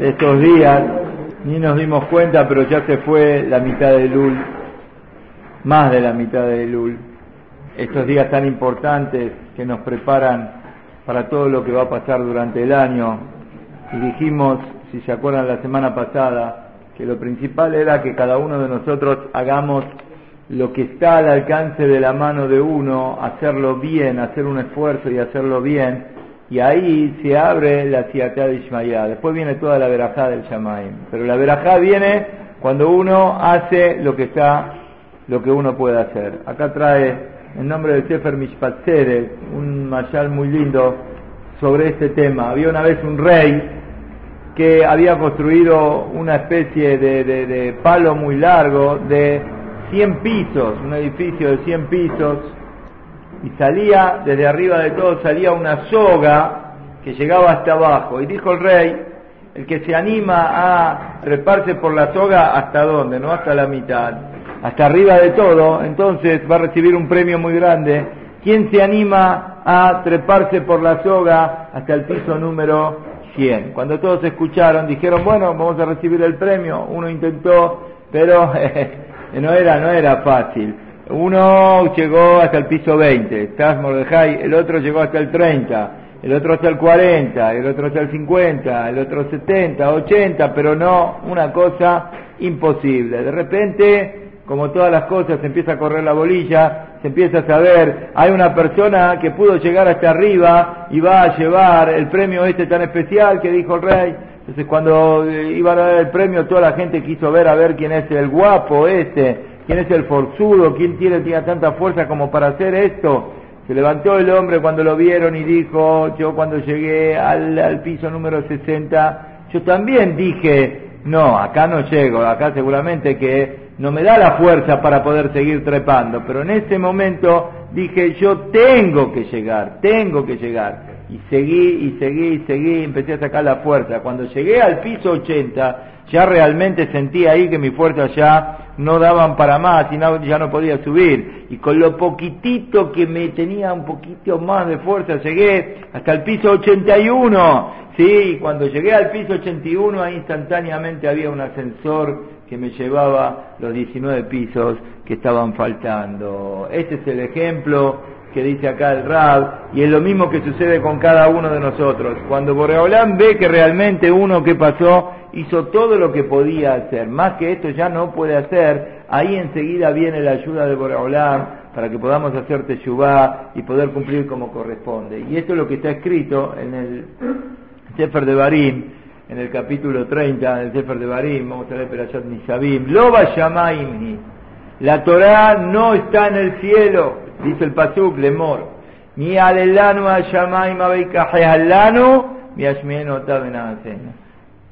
estos días, ni nos dimos cuenta, pero ya se fue la mitad de Lul, más de la mitad de Lul. Estos días tan importantes que nos preparan para todo lo que va a pasar durante el año. Y dijimos, si se acuerdan la semana pasada, que lo principal era que cada uno de nosotros hagamos lo que está al alcance de la mano de uno, hacerlo bien, hacer un esfuerzo y hacerlo bien, y ahí se abre la Siatá de Ishmael. Después viene toda la verajá del Shamaim. Pero la verajá viene cuando uno hace lo que está, lo que uno puede hacer. Acá trae en nombre del Sefer Mishpatzere un mayal muy lindo sobre este tema. Había una vez un rey que había construido una especie de, de, de palo muy largo de 100 pisos, un edificio de 100 pisos, y salía, desde arriba de todo, salía una soga que llegaba hasta abajo. Y dijo el rey, el que se anima a treparse por la soga, ¿hasta dónde? No hasta la mitad, hasta arriba de todo, entonces va a recibir un premio muy grande. ¿Quién se anima a treparse por la soga hasta el piso número 100? Cuando todos escucharon, dijeron, bueno, vamos a recibir el premio. Uno intentó, pero no era, no era fácil. Uno llegó hasta el piso 20, estás Mordejai, el otro llegó hasta el 30, el otro hasta el 40, el otro hasta el 50, el otro 70, 80, pero no una cosa imposible. De repente, como todas las cosas, se empieza a correr la bolilla, se empieza a saber, hay una persona que pudo llegar hasta arriba y va a llevar el premio este tan especial que dijo el rey. Entonces cuando eh, iba a dar el premio, toda la gente quiso ver a ver quién es el guapo este ¿Quién es el forzudo? ¿Quién tiene, tiene tanta fuerza como para hacer esto? Se levantó el hombre cuando lo vieron y dijo, yo cuando llegué al, piso número 60, yo también dije, no, acá no llego, acá seguramente que no me da la fuerza para poder seguir trepando, pero en ese momento dije, yo tengo que llegar, tengo que llegar. Y seguí, y seguí, y seguí, empecé a sacar la fuerza. Cuando llegué al piso 80, ya realmente sentí ahí que mi fuerza ya no daban para más y ya no podía subir. Y con lo poquitito que me tenía un poquito más de fuerza, llegué hasta el piso 81. Sí, y cuando llegué al piso 81, ahí instantáneamente había un ascensor que me llevaba los 19 pisos que estaban faltando. Este es el ejemplo que dice acá el Rab, y es lo mismo que sucede con cada uno de nosotros. Cuando Boreolán ve que realmente uno que pasó hizo todo lo que podía hacer, más que esto ya no puede hacer, ahí enseguida viene la ayuda de Boreolán para que podamos hacer Teshuvah y poder cumplir como corresponde. Y esto es lo que está escrito en el Sefer de Barim, en el capítulo 30 del Sefer de Barim, vamos a ver Perashat Nishabim, Loba Shamaimni, la Torah no está en el cielo, dice el Pasuk, Lemor, ni alelanu mi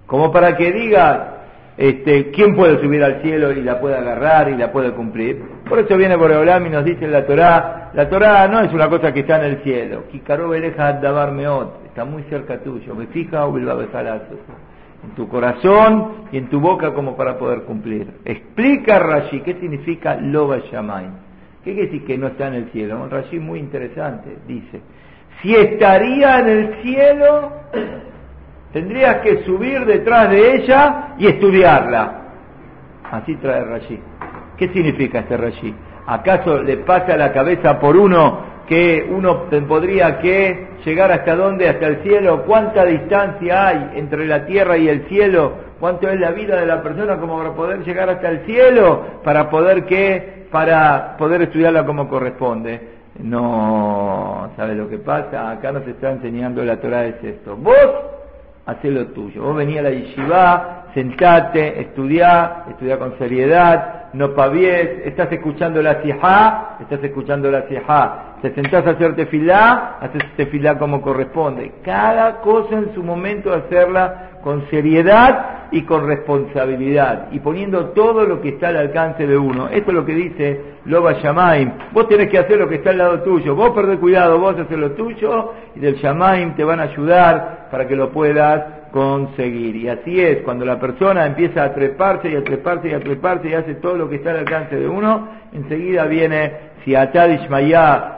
como para que diga este, quién puede subir al cielo y la puede agarrar y la puede cumplir. Por eso viene Boreolam y nos dice la Torá, la Torá no es una cosa que está en el cielo. Está muy cerca tuyo. Me fija o en tu corazón y en tu boca como para poder cumplir. Explica Rashi qué significa Loba Shamay. ¿Qué quiere decir que no está en el cielo? Un Rashi muy interesante. Dice, si estaría en el cielo, tendrías que subir detrás de ella y estudiarla. Así trae Rashi. ¿Qué significa este Rashi? ¿Acaso le pasa la cabeza por uno que uno podría que llegar hasta dónde? Hasta el cielo. ¿Cuánta distancia hay entre la tierra y el cielo? ¿Cuánto es la vida de la persona como para poder llegar hasta el cielo? Para poder que, para poder estudiarla como corresponde. No, ¿sabe lo que pasa? Acá nos está enseñando la Torah es esto. Vos hacé lo tuyo. Vos venía a la yeshiva, sentate, estudiá, estudiá con seriedad, no pavies, estás escuchando la sijá, estás escuchando la sijá. Te sentás a hacer tefilá, haces tefilá como corresponde. Cada cosa en su momento hacerla con seriedad y con responsabilidad y poniendo todo lo que está al alcance de uno. Esto es lo que dice Loba Shamaim. Vos tenés que hacer lo que está al lado tuyo. Vos perdés cuidado, vos haces lo tuyo y del Shamaim te van a ayudar para que lo puedas conseguir. Y así es, cuando la persona empieza a treparse y a treparse y a treparse y hace todo lo que está al alcance de uno, enseguida viene si Atad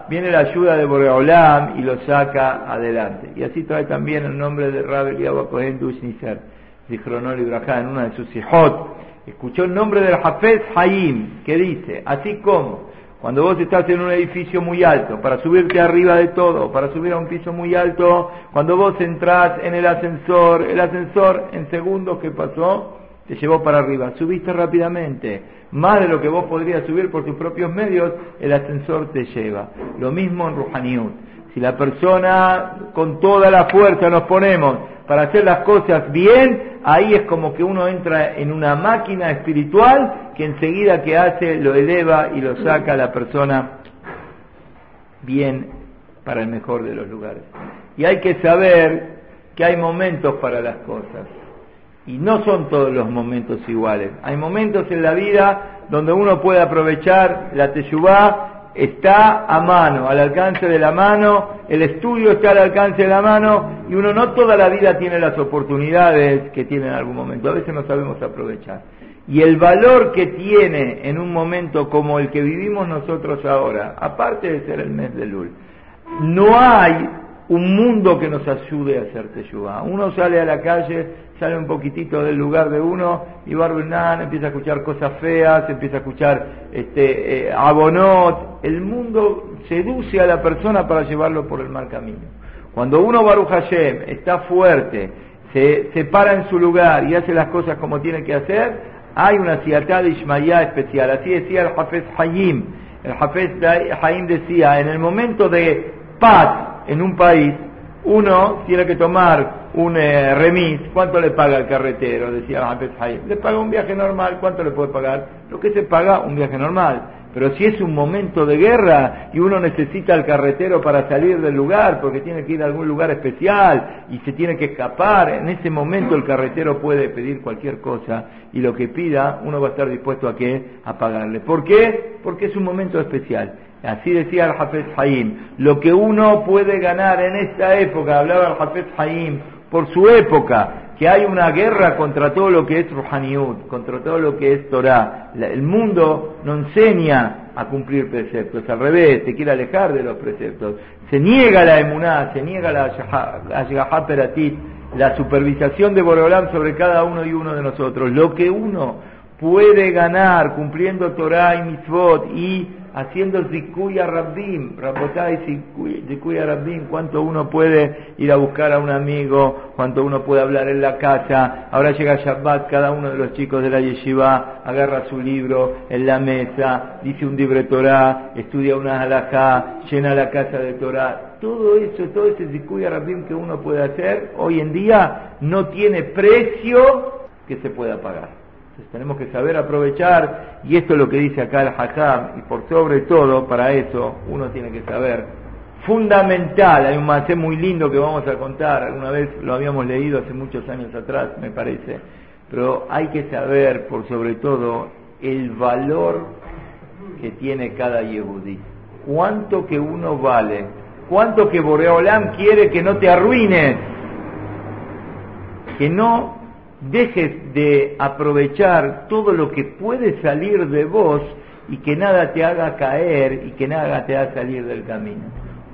viene la ayuda de Boreolam y lo saca adelante. Y así trae también el nombre de Rabel Yahuakohen Dushniser. Zichronol Ibrahá, en una de sus hijot, escuchó el nombre del Hafez Hayim, que dice, así como cuando vos estás en un edificio muy alto, para subirte arriba de todo, para subir a un piso muy alto, cuando vos entrás en el ascensor, el ascensor en segundos que pasó, te llevó para arriba, subiste rápidamente, más de lo que vos podrías subir por tus propios medios, el ascensor te lleva. Lo mismo en Ruhaniut. Si la persona con toda la fuerza nos ponemos para hacer las cosas bien, ahí es como que uno entra en una máquina espiritual que enseguida que hace lo eleva y lo saca a la persona bien para el mejor de los lugares. Y hay que saber que hay momentos para las cosas. Y no son todos los momentos iguales. Hay momentos en la vida donde uno puede aprovechar la teshuvá está a mano, al alcance de la mano, el estudio está al alcance de la mano y uno no toda la vida tiene las oportunidades que tiene en algún momento, a veces no sabemos aprovechar. Y el valor que tiene en un momento como el que vivimos nosotros ahora, aparte de ser el mes de Lul, no hay un mundo que nos ayude a hacer teshuvah. Uno sale a la calle, sale un poquitito del lugar de uno y Barbenán empieza a escuchar cosas feas, empieza a escuchar este, eh, abonot. El mundo seduce a la persona para llevarlo por el mal camino. Cuando uno, Baruch Hashem, está fuerte, se, para en su lugar y hace las cosas como tiene que hacer, hay una siatá de especial. Así decía el Hafez Hayim. El Hafez Hayim decía, en el momento de paz, en un país, uno tiene que tomar un eh, remis, ¿cuánto le paga el carretero? Decía Hafez Le paga un viaje normal, ¿cuánto le puede pagar? Lo que se paga un viaje normal. Pero si es un momento de guerra y uno necesita al carretero para salir del lugar porque tiene que ir a algún lugar especial y se tiene que escapar, en ese momento el carretero puede pedir cualquier cosa y lo que pida uno va a estar dispuesto a? A pagarle. ¿Por qué? Porque es un momento especial. Así decía el Hafez Haim. Lo que uno puede ganar en esta época, hablaba el Hafez Haim, por su época, que hay una guerra contra todo lo que es Ruhaniut, contra todo lo que es Torah. El mundo no enseña a cumplir preceptos, al revés, se quiere alejar de los preceptos. Se niega la emuná, se niega la Peratit, la supervisación de Boreolam sobre cada uno y uno de nosotros. Lo que uno puede ganar cumpliendo Torah y Mitzvot y haciendo Zikuya Rabbim, Rabotai Zikuya Rabbim, cuánto uno puede ir a buscar a un amigo, cuánto uno puede hablar en la casa. Ahora llega Shabbat, cada uno de los chicos de la yeshiva agarra su libro en la mesa, dice un libre Torah, estudia una halajá, llena la casa de Torah. Todo eso, todo ese Zikuya Rabbim que uno puede hacer, hoy en día no tiene precio que se pueda pagar. Entonces tenemos que saber aprovechar, y esto es lo que dice acá el Hakam, y por sobre todo, para eso, uno tiene que saber, fundamental, hay un macé muy lindo que vamos a contar, alguna vez lo habíamos leído hace muchos años atrás, me parece, pero hay que saber, por sobre todo, el valor que tiene cada Yehudi. Cuánto que uno vale, cuánto que Boreolam quiere que no te arruines, que no dejes de aprovechar todo lo que puede salir de vos y que nada te haga caer y que nada te haga salir del camino.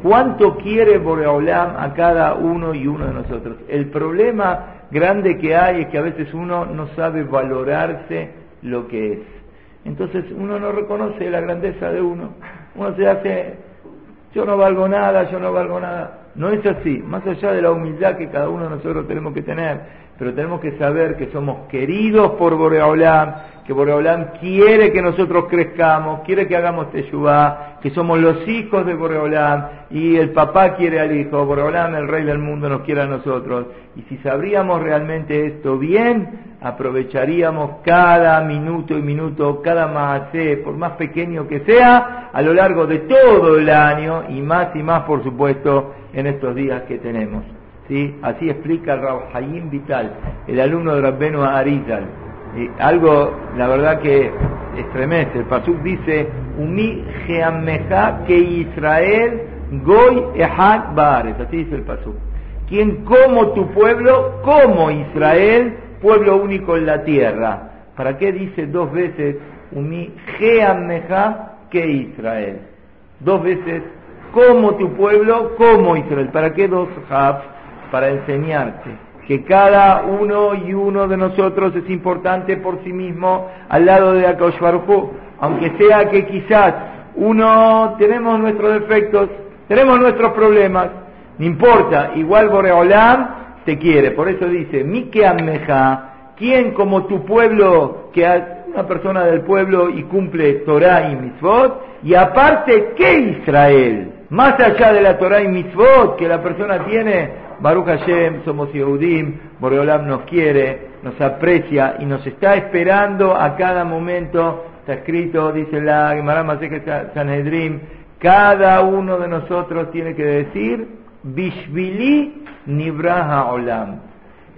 ¿Cuánto quiere Boreolam a cada uno y uno de nosotros? El problema grande que hay es que a veces uno no sabe valorarse lo que es. Entonces uno no reconoce la grandeza de uno. Uno se hace, yo no valgo nada, yo no valgo nada. No es así, más allá de la humildad que cada uno de nosotros tenemos que tener pero tenemos que saber que somos queridos por Boreolam, que Boreolam quiere que nosotros crezcamos, quiere que hagamos Teshuvah, que somos los hijos de Boreolam y el papá quiere al hijo, Boreolam, el rey del mundo, nos quiere a nosotros. Y si sabríamos realmente esto bien, aprovecharíamos cada minuto y minuto, cada maasé, por más pequeño que sea, a lo largo de todo el año y más y más, por supuesto, en estos días que tenemos. ¿sí? Así explica Hayim Vital, el alumno de Rabbenu Arizal. Y algo, la verdad que estremece. El Pasuk dice, Umi Geameja que Israel Goy Ehad Baares. Así dice el Pasuk. Quien como tu pueblo, como Israel, pueblo único en la tierra. ¿Para qué dice dos veces Umi Geameja que Israel? Dos veces como tu pueblo, como Israel. ¿Para qué dos Haf? para enseñarte que cada uno y uno de nosotros es importante por sí mismo al lado de Akadosh aunque sea que quizás uno tenemos nuestros defectos, tenemos nuestros problemas, no importa, igual Boreolam te quiere, por eso dice, Mike Ameja, ¿quién como tu pueblo, que es una persona del pueblo y cumple Torah y Mitzvot, y aparte, ¿qué Israel? Más allá de la Torah y Mitzvot que la persona tiene, Baruch Hashem, somos Yehudim, Boreolam nos quiere, nos aprecia y nos está esperando a cada momento. Está escrito, dice la Gemara Sanhedrin, cada uno de nosotros tiene que decir, Bishvili Nibraha Olam.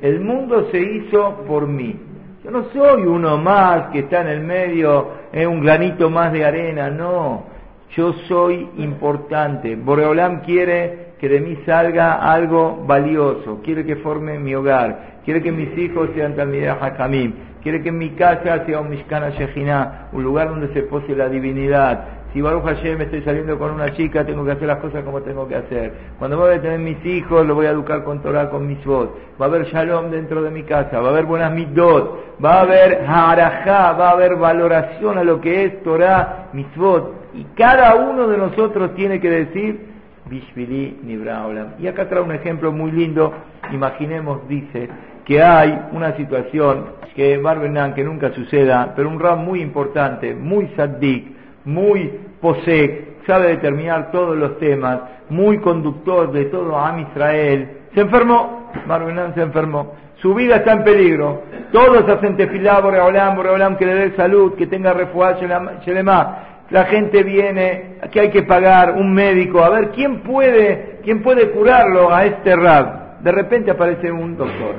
El mundo se hizo por mí. Yo no soy uno más que está en el medio, es un granito más de arena, no. Yo soy importante. Boreolam quiere que de mí salga algo valioso, quiere que forme mi hogar, quiere que mis hijos sean también Hakamim, quiere que mi casa sea un Mishkana Shejina, un lugar donde se pose la divinidad. Si Baruch Hashem estoy saliendo con una chica, tengo que hacer las cosas como tengo que hacer. Cuando voy a tener mis hijos, los voy a educar con Torah, con mis voz. Va a haber shalom dentro de mi casa, va a haber buenas mitzvot, va a haber harajá, va a haber valoración a lo que es Torah, mitzvot. Y cada uno de nosotros tiene que decir, Bishvili Nibra Y acá trae un ejemplo muy lindo. Imaginemos, dice, que hay una situación que Barbenan, que nunca suceda, pero un Ram muy importante, muy saddik, muy posek, sabe determinar todos los temas, muy conductor de todo Am Israel, se enfermó, Barbenan se enfermó. Su vida está en peligro. Todos hacen tefilá, Boreolam, Boreolam, que le dé salud, que tenga refuerzo, Shelema la gente viene, que hay que pagar un médico, a ver quién puede, quién puede curarlo a este rab. De repente aparece un doctor,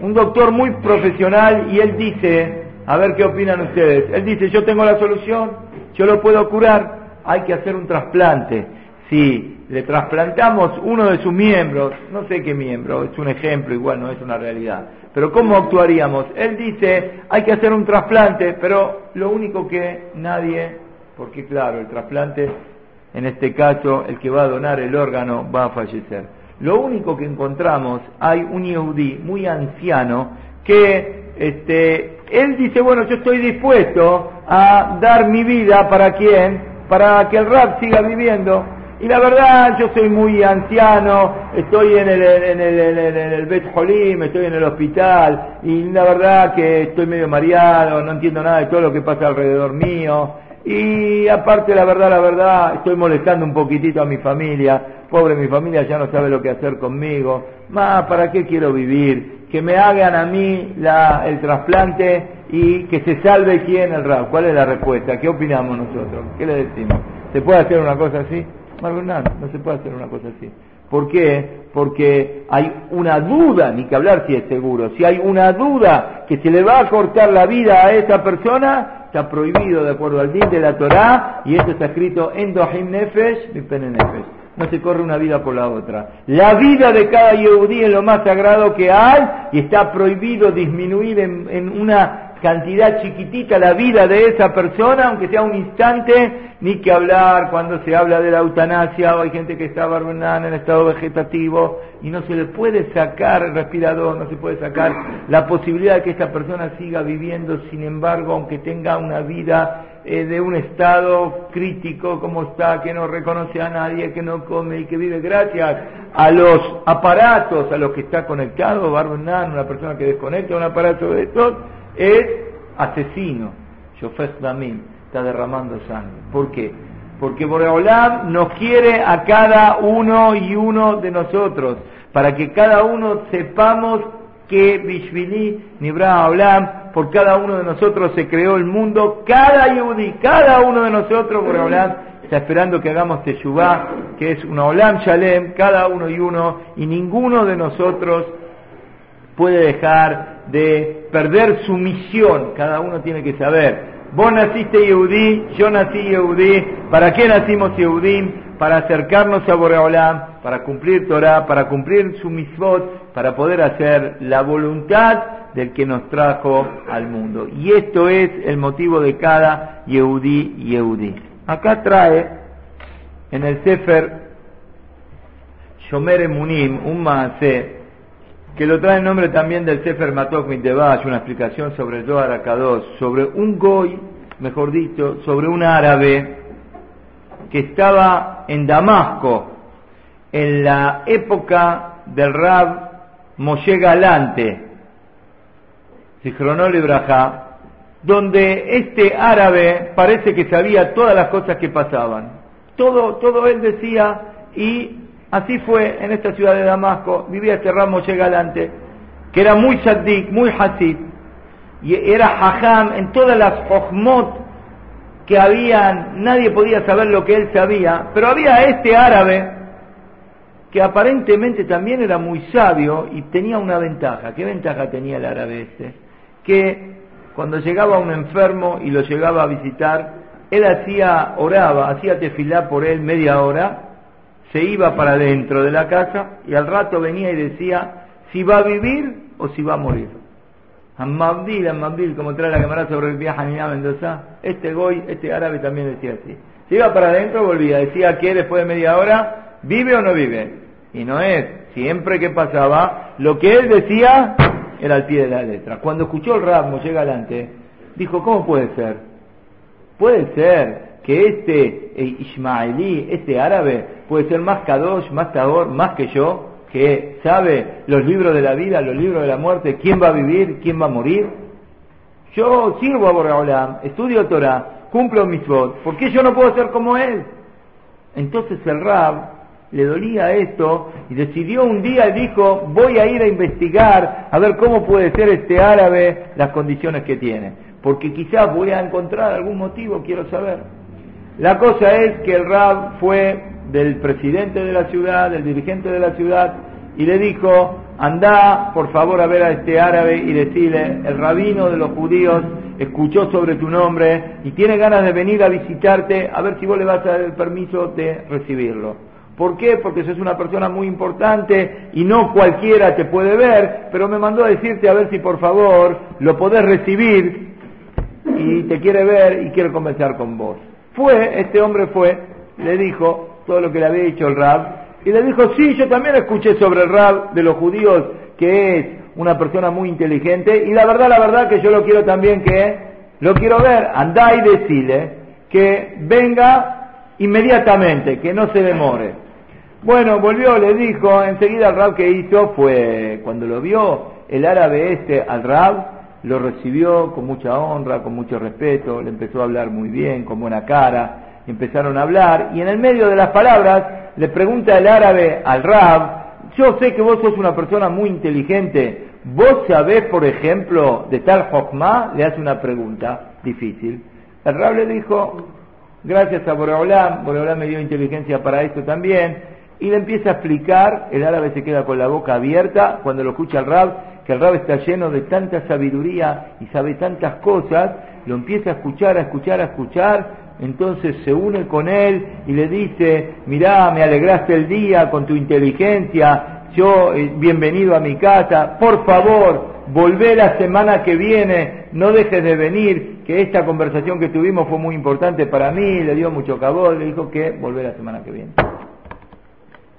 un doctor muy profesional y él dice, a ver qué opinan ustedes, él dice, yo tengo la solución, yo lo puedo curar, hay que hacer un trasplante. Si le trasplantamos uno de sus miembros, no sé qué miembro, es un ejemplo, igual no es una realidad, pero ¿cómo actuaríamos? Él dice, hay que hacer un trasplante, pero lo único que nadie porque claro, el trasplante, en este caso, el que va a donar el órgano va a fallecer. Lo único que encontramos, hay un Yehudi muy anciano que este, él dice, bueno, yo estoy dispuesto a dar mi vida para quién, para que el rap siga viviendo. Y la verdad, yo soy muy anciano, estoy en el, en el, en Bet Holim, estoy en el hospital, y la verdad que estoy medio mareado, no entiendo nada de todo lo que pasa alrededor mío. Y aparte, la verdad, la verdad, estoy molestando un poquitito a mi familia. Pobre mi familia ya no sabe lo que hacer conmigo. Más, ¿para qué quiero vivir? Que me hagan a mí la, el trasplante y que se salve quién el rap. ¿Cuál es la respuesta? ¿Qué opinamos nosotros? ¿Qué le decimos? ¿Se puede hacer una cosa así? No, no se puede hacer una cosa así. ¿Por qué? Porque hay una duda, ni que hablar si es seguro, si hay una duda que se le va a cortar la vida a esa persona, está prohibido de acuerdo al din de la Torá, y esto está escrito en Dohim Nefesh, Nefesh. No se corre una vida por la otra. La vida de cada Yehudí es lo más sagrado que hay y está prohibido disminuir en, una cantidad chiquitita la vida de esa persona, aunque sea un instante, ni que hablar cuando se habla de la eutanasia, o hay gente que está barbenada en estado vegetativo, y no se le puede sacar el respirador, no se puede sacar la posibilidad de que esta persona siga viviendo, sin embargo, aunque tenga una vida eh, de un estado crítico como está, que no reconoce a nadie, que no come y que vive gracias a los aparatos a los que está conectado, Barbenan, una persona que desconecta un aparato de estos, es asesino. Shofet Damim está derramando sangre. ¿Por qué? Porque Boreolam nos quiere a cada uno y uno de nosotros, para que cada uno sepamos que Bishvili Nibra Olam, por cada uno de nosotros se creó el mundo, cada Yehudi, cada uno de nosotros, Boreolam, está esperando que hagamos Teshuvah, que es una Olam Shalem, cada uno y uno, y ninguno de nosotros puede dejar de perder su misión. Cada uno tiene que saber. Vos naciste Yehudí, yo nací Yehudí. ¿Para qué nacimos Yehudí? Para acercarnos a Boreolam, para cumplir Torah, para cumplir su misvot, para poder hacer la voluntad del que nos trajo al mundo. Y esto es el motivo de cada Yehudí Yehudí. Acá trae en el Sefer Shomer Emunim un maase que lo trae el nombre también del Sefer Matok Mitdebash, una explicación sobre el Zohar sobre un goy, mejor dicho, sobre un árabe que estaba en Damasco en la época del Rab Moshe Galante, Ibrahá, donde este árabe parece que sabía todas las cosas que pasaban. Todo, todo él decía y así fue en esta ciudad de Damasco, vivía este Rab Moshe Galante, que era muy saddik, muy hasid, y era hajam en todas las ojmot que habían, nadie podía saber lo que él sabía, pero había este árabe que aparentemente también era muy sabio y tenía una ventaja. ¿Qué ventaja tenía el árabe este? Que cuando llegaba un enfermo y lo llegaba a visitar, él hacía, oraba, hacía tefilá por él media hora, se iba para dentro de la casa y al rato venía y decía si va a vivir o si va a morir. Amabdil, Amabdil, como trae la cámara sobre el viaje a Mendoza, este goy, este árabe también decía así. Se iba para adentro, volvía, decía que después de media hora, ¿vive o no vive? Y no es, siempre que pasaba, lo que él decía era al pie de la letra. Cuando escuchó el rap llega adelante, dijo, ¿cómo puede ser? Puede ser que este eh, Ismaelí, este árabe, puede ser más kadosh, más tabor, más que yo, que sabe los libros de la vida, los libros de la muerte, quién va a vivir, quién va a morir. Yo sirvo a Boreolam, estudio Torah, cumplo mis votos, ¿por qué yo no puedo ser como él? Entonces el Rab le dolía esto y decidió un día y dijo, voy a ir a investigar a ver cómo puede ser este árabe las condiciones que tiene, porque quizás voy a encontrar algún motivo, quiero saber. La cosa es que el rab fue del presidente de la ciudad, del dirigente de la ciudad, y le dijo, anda por favor a ver a este árabe y decirle, el rabino de los judíos escuchó sobre tu nombre y tiene ganas de venir a visitarte, a ver si vos le vas a dar el permiso de recibirlo. ¿Por qué? Porque sos una persona muy importante y no cualquiera te puede ver, pero me mandó a decirte a ver si por favor lo podés recibir y te quiere ver y quiere conversar con vos. Fue, este hombre fue, le dijo todo lo que le había dicho el Rab y le dijo, sí, yo también escuché sobre el Rab de los judíos que es una persona muy inteligente y la verdad, la verdad que yo lo quiero también que, lo quiero ver, andá y decile que venga inmediatamente, que no se demore. Bueno, volvió, le dijo, enseguida al Rab que hizo fue, cuando lo vio el árabe este al Rab, lo recibió con mucha honra, con mucho respeto, le empezó a hablar muy bien, con buena cara, empezaron a hablar, y en el medio de las palabras le pregunta el árabe al Rab, yo sé que vos sos una persona muy inteligente, vos sabés, por ejemplo, de tal Jokma, le hace una pregunta difícil. El Rab le dijo, Gracias a Boreolam, Boreolam me dio inteligencia para esto también, y le empieza a explicar, el árabe se queda con la boca abierta cuando lo escucha el Rab, que el Rab está lleno de tanta sabiduría y sabe tantas cosas, lo empieza a escuchar, a escuchar, a escuchar, entonces se une con él y le dice, mirá, me alegraste el día con tu inteligencia, yo eh, bienvenido a mi casa, por favor, volvé la semana que viene, no dejes de venir, que esta conversación que tuvimos fue muy importante para mí, le dio mucho cabot, le dijo que volvé la semana que viene.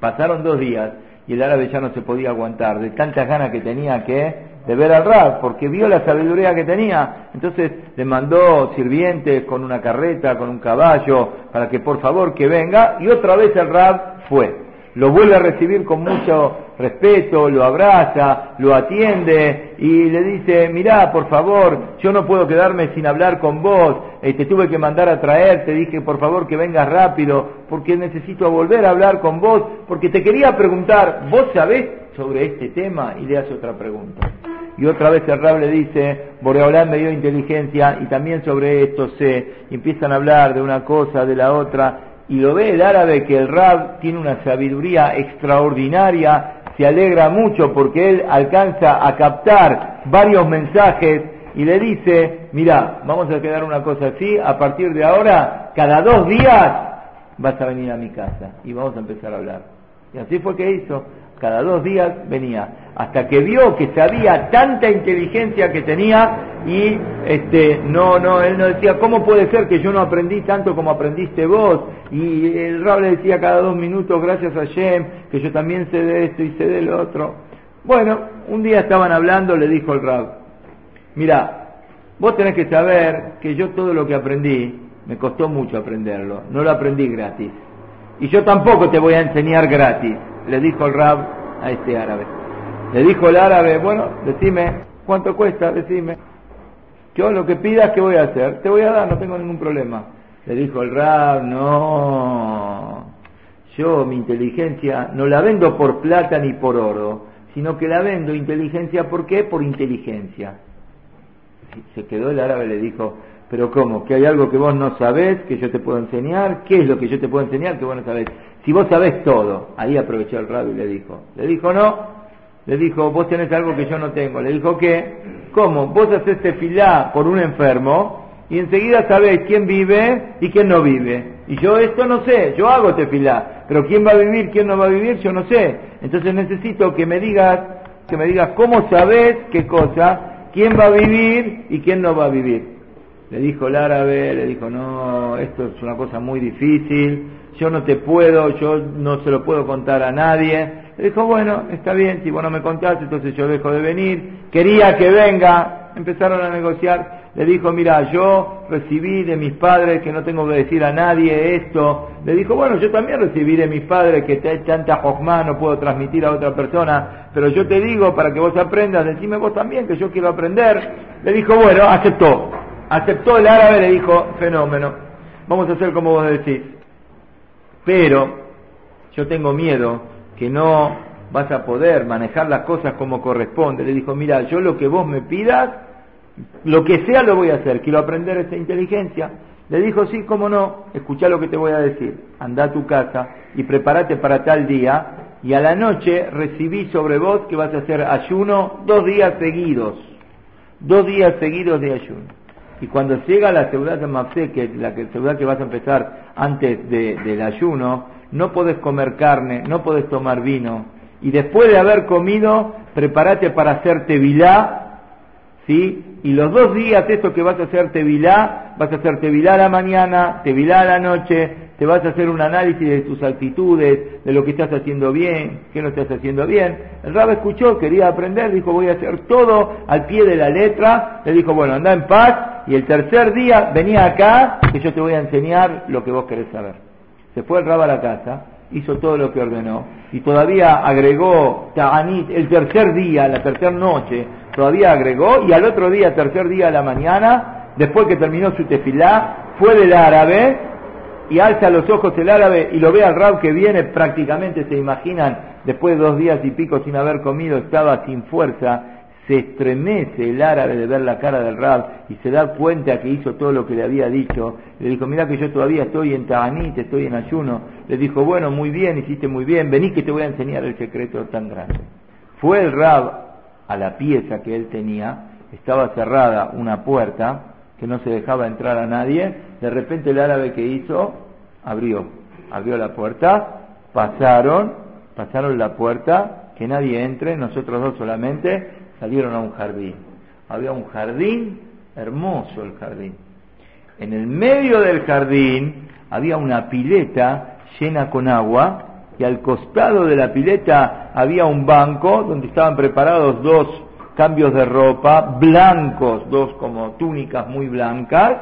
Pasaron dos días y el árabe ya no se podía aguantar de tantas ganas que tenía que de ver al Rab, porque vio la sabiduría que tenía. Entonces le mandó sirvientes con una carreta, con un caballo, para que por favor que venga, y otra vez el Rab fue lo vuelve a recibir con mucho respeto, lo abraza, lo atiende y le dice, mirá, por favor, yo no puedo quedarme sin hablar con vos, eh, te tuve que mandar a traer, te dije, por favor, que vengas rápido, porque necesito volver a hablar con vos, porque te quería preguntar, ¿vos sabés sobre este tema? Y le hace otra pregunta. Y otra vez el Rab le dice, Boreolán me dio inteligencia y también sobre esto sé, y empiezan a hablar de una cosa, de la otra, y lo ve el árabe que el Rab tiene una sabiduría extraordinaria, se alegra mucho porque él alcanza a captar varios mensajes y le dice, mira, vamos a quedar una cosa así, a partir de ahora, cada dos días vas a venir a mi casa y vamos a empezar a hablar. Y así fue que hizo cada dos días venía, hasta que vio que sabía tanta inteligencia que tenía y este no no él no decía cómo puede ser que yo no aprendí tanto como aprendiste vos y el Rab le decía cada dos minutos gracias a Shem que yo también sé de esto y sé del otro. Bueno, un día estaban hablando, le dijo el Rab, mira, vos tenés que saber que yo todo lo que aprendí, me costó mucho aprenderlo, no lo aprendí gratis. Y yo tampoco te voy a enseñar gratis, le dijo el Rab a este árabe. Le dijo el árabe, bueno, decime, ¿cuánto cuesta? Decime. Yo lo que pidas, ¿qué voy a hacer? Te voy a dar, no tengo ningún problema. Le dijo el Rab, no, yo mi inteligencia no la vendo por plata ni por oro, sino que la vendo inteligencia, ¿por qué? Por inteligencia. Se quedó el árabe, le dijo, pero ¿cómo? ¿Que hay algo que vos no sabés, que yo te puedo enseñar? ¿Qué es lo que yo te puedo enseñar que vos no sabés? Si vos sabés todo, ahí aprovechó el rabbi y le dijo, le dijo no, le dijo, vos tenés algo que yo no tengo, le dijo ¿qué? ¿Cómo? Vos haces tefilá por un enfermo y enseguida sabés quién vive y quién no vive. Y yo esto no sé, yo hago tefilá, pero quién va a vivir, quién no va a vivir, yo no sé. Entonces necesito que me digas, que me digas cómo sabés qué cosa, quién va a vivir y quién no va a vivir. Le dijo el árabe, le dijo, no, esto es una cosa muy difícil, yo no te puedo, yo no se lo puedo contar a nadie. Le dijo, bueno, está bien, si vos no me contás, entonces yo dejo de venir. Quería que venga, empezaron a negociar. Le dijo, mira, yo recibí de mis padres que no tengo que decir a nadie esto. Le dijo, bueno, yo también recibí de mis padres que tanta jojma no puedo transmitir a otra persona, pero yo te digo para que vos aprendas, decime vos también que yo quiero aprender. Le dijo, bueno, aceptó. Aceptó el árabe, le dijo, fenómeno, vamos a hacer como vos decís. Pero yo tengo miedo que no vas a poder manejar las cosas como corresponde. Le dijo, mira, yo lo que vos me pidas, lo que sea lo voy a hacer, quiero aprender esa inteligencia. Le dijo, sí, cómo no, escucha lo que te voy a decir, anda a tu casa y prepárate para tal día y a la noche recibí sobre vos que vas a hacer ayuno dos días seguidos, dos días seguidos de ayuno. Y cuando llega la ciudad de Mafsé, que la ciudad que vas a empezar antes del ayuno, no podés comer carne, no podés tomar vino. Y después de haber comido, prepárate para hacer tevilá, ¿sí? Y los dos días, esto que vas a hacer tevilá, vas a hacer tevilá a la mañana, tevilá a la noche, te vas a hacer un análisis de tus actitudes, de lo que estás haciendo bien, qué no estás haciendo bien. El rab escuchó, quería aprender, dijo voy a hacer todo al pie de la letra, le dijo bueno, anda en paz, y el tercer día venía acá, que yo te voy a enseñar lo que vos querés saber. Se fue el rab a la casa, hizo todo lo que ordenó, y todavía agregó el tercer día, la tercera noche, todavía agregó, y al otro día, tercer día a la mañana, después que terminó su tefilá, fue del árabe, y alza los ojos el árabe y lo ve al rab que viene, prácticamente se imaginan, después de dos días y pico sin haber comido, estaba sin fuerza, se estremece el árabe de ver la cara del rab y se da cuenta que hizo todo lo que le había dicho. Le dijo, mira que yo todavía estoy en Ta'anit, estoy en ayuno. Le dijo, bueno, muy bien, hiciste muy bien, vení que te voy a enseñar el secreto tan grande. Fue el rab a la pieza que él tenía, estaba cerrada una puerta, que no se dejaba entrar a nadie, de repente el árabe que hizo, abrió, abrió la puerta, pasaron, pasaron la puerta, que nadie entre, nosotros dos solamente, salieron a un jardín. Había un jardín, hermoso el jardín. En el medio del jardín había una pileta llena con agua y al costado de la pileta había un banco donde estaban preparados dos cambios de ropa blancos, dos como túnicas muy blancas.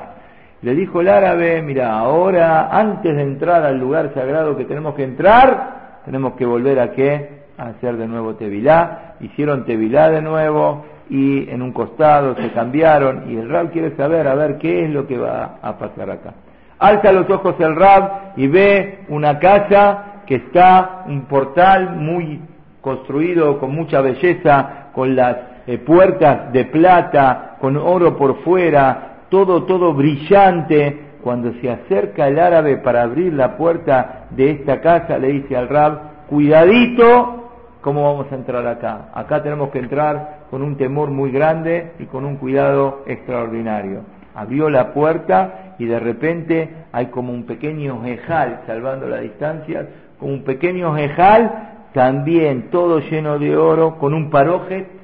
Le dijo el árabe, mira, ahora antes de entrar al lugar sagrado que tenemos que entrar, tenemos que volver a qué? A hacer de nuevo Tevilá. Hicieron Tevilá de nuevo y en un costado se cambiaron y el Rab quiere saber, a ver qué es lo que va a pasar acá. Alza los ojos el Rab y ve una casa que está, un portal muy construido con mucha belleza, con las eh, puertas de plata, con oro por fuera, todo, todo brillante. Cuando se acerca el árabe para abrir la puerta de esta casa, le dice al rab, cuidadito, ¿cómo vamos a entrar acá? Acá tenemos que entrar con un temor muy grande y con un cuidado extraordinario. Abrió la puerta y de repente hay como un pequeño jejal, salvando la distancia, como un pequeño jejal, también todo lleno de oro, con un paroje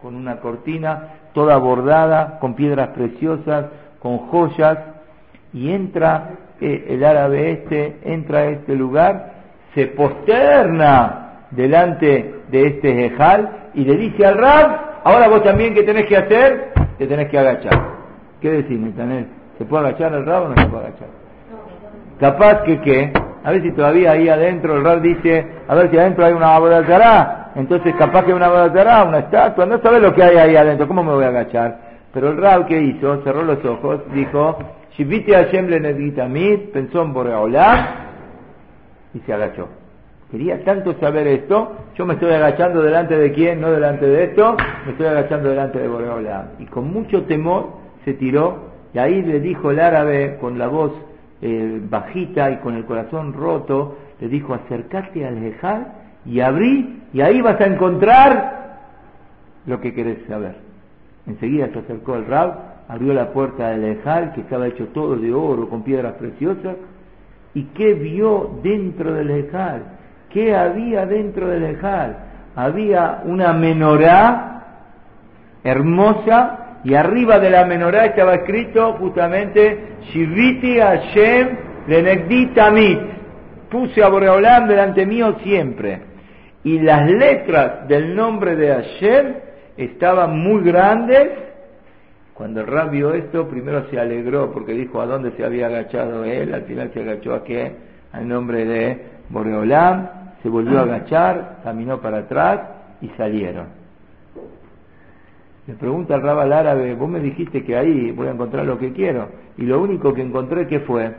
con una cortina toda bordada, con piedras preciosas, con joyas, y entra eh, el árabe este, entra a este lugar, se posterna delante de este Jejal y le dice al Rab, ahora vos también, ¿qué tenés que hacer? Te tenés que agachar. ¿Qué decís, Netanel? ¿Se puede agachar el Rab o no se puede agachar? Capaz que qué, a ver si todavía ahí adentro el Rab dice, a ver si adentro hay una abodazará, entonces capaz que una abodazará, una estatua, no sabes lo que hay ahí adentro, ¿cómo me voy a agachar? Pero el Rab, ¿qué hizo? Cerró los ojos, dijo, Shiviti Hashem Leneditamid, pensó en Boreolam y se agachó. Quería tanto saber esto, yo me estoy agachando delante de quién, no delante de esto, me estoy agachando delante de Boreolam. Y con mucho temor se tiró y ahí le dijo el árabe con la voz eh, bajita y con el corazón roto, le dijo acércate al Jejal y abrí y ahí vas a encontrar lo que querés saber. Enseguida se acercó el Rab, abrió la puerta del Ejal, que estaba hecho todo de oro, con piedras preciosas, y ¿qué vio dentro del Ejal? ¿Qué había dentro del Ejal? Había una menorá hermosa, y arriba de la menorá estaba escrito justamente Shiviti Hashem Lenegditamit. Puse a Boreolam delante mío siempre. Y las letras del nombre de Hashem estaban muy grandes. Cuando el Rab vio esto, primero se alegró porque dijo a dónde se había agachado él, al final se agachó a qué, al nombre de Boreolam, se volvió a agachar, caminó para atrás y salieron. Le pregunta al Rab al árabe, vos me dijiste que ahí voy a encontrar lo que quiero, y lo único que encontré que fue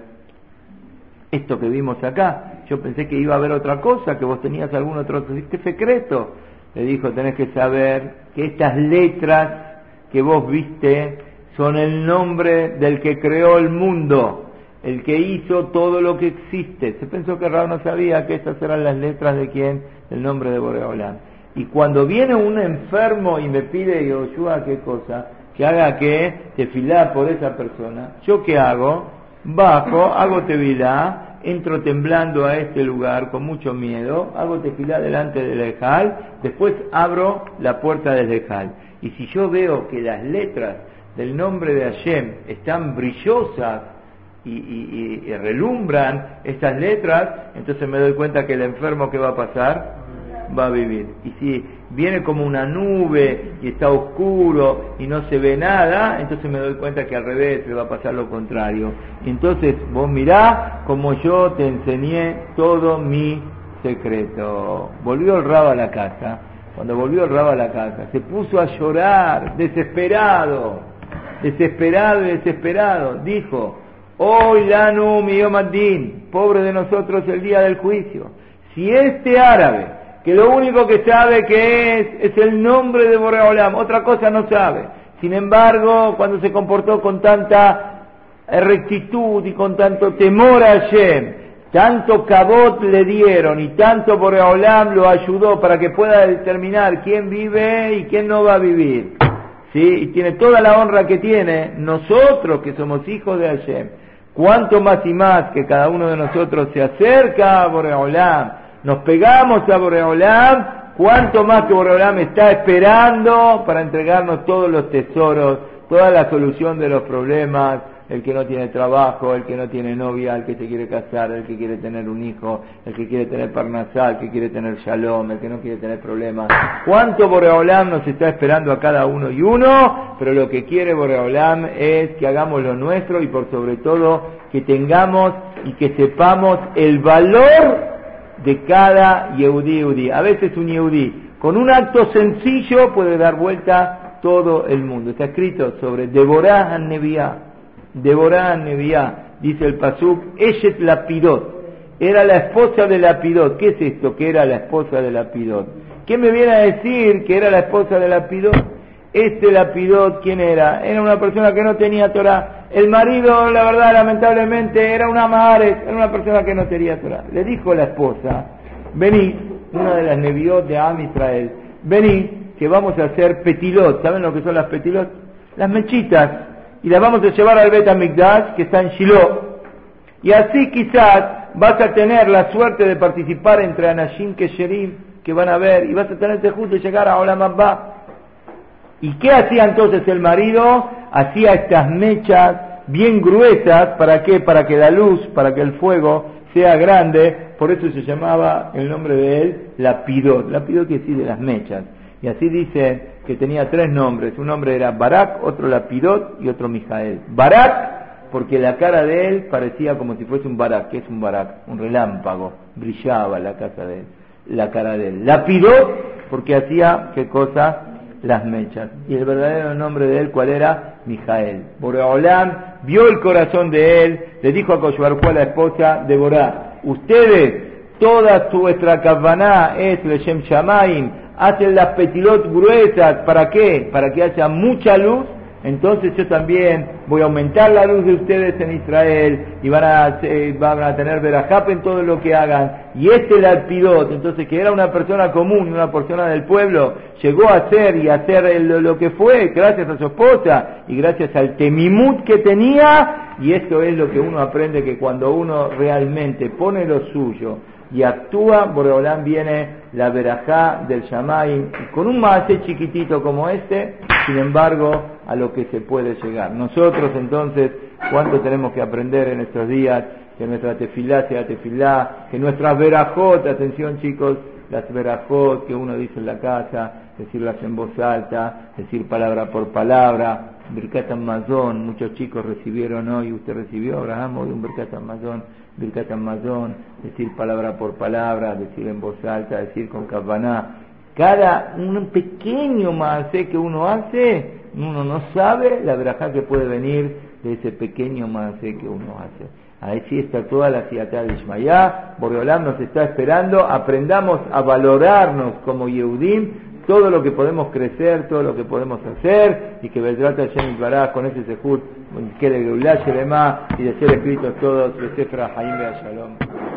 esto que vimos acá. Yo pensé que iba a haber otra cosa, que vos tenías algún otro secreto. Le dijo, tenés que saber que estas letras que vos viste son el nombre del que creó el mundo, el que hizo todo lo que existe. Se pensó que Raúl no sabía que estas eran las letras de quién, el nombre de Boreolán. Y cuando viene un enfermo y me pide Yoshua qué cosa, que haga que te filá por esa persona, ¿yo qué hago? Bajo, hago tevilá, entro temblando a este lugar con mucho miedo, hago tefilá delante del Ejal, después abro la puerta del Ejal. Y si yo veo que las letras del nombre de Hashem están brillosas y, relumbran estas letras, entonces me doy cuenta que el enfermo que va a pasar va a vivir. Y si viene como una nube y está oscuro y no se ve nada, entonces me doy cuenta que al revés le va a pasar lo contrario. Entonces vos mirá como yo te enseñé todo mi secreto. Volvió el rabo a la casa. Cuando volvió el rabo a la casa, se puso a llorar, desesperado, desesperado desesperado. Dijo, hoy Lanu Miyomadin, pobre de nosotros el día del juicio. Si este árabe que lo único que sabe que es es el nombre de Boreolam, otra cosa no sabe. Sin embargo, cuando se comportó con tanta rectitud y con tanto temor a Hashem, tanto cabot le dieron y tanto Boreolam lo ayudó para que pueda determinar quién vive y quién no va a vivir. ¿Sí? Y tiene toda la honra que tiene nosotros que somos hijos de Hashem. Cuanto más y más que cada uno de nosotros se acerca a Boreolam, nos pegamos a Boreolam, cuánto más que Boreolam está esperando para entregarnos todos los tesoros, toda la solución de los problemas, el que no tiene trabajo, el que no tiene novia, el que se quiere casar, el que quiere tener un hijo, el que quiere tener parnasal, el que quiere tener shalom, el que no quiere tener problemas. ¿Cuánto Boreolam nos está esperando a cada uno y uno? Pero lo que quiere Boreolam es que hagamos lo nuestro y por sobre todo que tengamos y que sepamos el valor de cada Yehudi A veces un Yehudi con un acto sencillo puede dar vuelta todo el mundo. Está escrito sobre Neviá. Deborah Neviá, dice el Pasuk, Eshet Lapidot. Era la esposa de Lapidot. ¿Qué es esto? Que era la esposa de Lapidot. ¿Qué me viene a decir que era la esposa de Lapidot? Este Lapidot, ¿quién era? Era una persona que no tenía Torah el marido, la verdad, lamentablemente, era una madre, era una persona que no tenía Torah. Le dijo la esposa, vení, una de las neviot de Am Israel, vení, que vamos a hacer petilot. ¿Saben lo que son las petilot? Las mechitas. Y las vamos a llevar al Bet Amigdash, que está en Shiloh. Y así quizás vas a tener la suerte de participar entre Anashim Kesherim, que van a ver, y vas a tenerte justo y llegar a Olam Abba. ¿Y qué hacía entonces el marido? Hacía estas mechas bien gruesas, ¿para qué? Para que la luz, para que el fuego sea grande, por eso se llamaba el nombre de él Lapidot. Lapidot quiere decir de las mechas. Y así dice que tenía tres nombres. Un nombre era Barak, otro Lapidot y otro Mijael. Barak, porque la cara de él parecía como si fuese un Barak. ¿Qué es un Barak? Un relámpago. Brillaba la casa de él, la cara de él. Lapidot, porque hacía, ¿qué cosa? Las mechas. Y el verdadero nombre de él, ¿cuál era? Mijael. Boreolam vio el corazón de él, le dijo a Koshuarhu a la esposa de Borá, ustedes, toda vuestra kavaná es Leshem Shamaim, hacen las petilot gruesas, ¿para qué? Para que haya mucha luz, entonces yo también voy a aumentar la luz de ustedes en Israel y van a, eh, van a tener verajap en todo lo que hagan. Y este Lapidot, entonces que era una persona común, una persona del pueblo, llegó a ser y a hacer lo, que fue gracias a su esposa y gracias al temimut que tenía. Y esto es lo que uno aprende que cuando uno realmente pone lo suyo, y actúa, Boreolán viene la verajá del Shamay con un maase chiquitito como este, sin embargo, a lo que se puede llegar. Nosotros entonces, ¿cuánto tenemos que aprender en estos días? Que nuestra tefilá sea tefilá, que nuestras verajot, atención chicos, las verajot que uno dice en la casa, decirlas en voz alta, decir palabra por palabra, Birkat Amazon, muchos chicos recibieron hoy, usted recibió, Abraham, hoy un Birkat Amazon, Birkat Amazon, decir palabra por palabra, decir en voz alta, decir con cabana. Cada un pequeño más que uno hace, uno no sabe la verajá que puede venir de ese pequeño más que uno hace. Ahí sí está toda la ciudad de Ishmayá, Boreolam nos está esperando, aprendamos a valorarnos como Yehudim, todo lo que podemos crecer, todo lo que podemos hacer, y que Beltrata Hashem Baraj con ese sejut, que de Geulah y de ser escritos todos, de Sefra Shalom.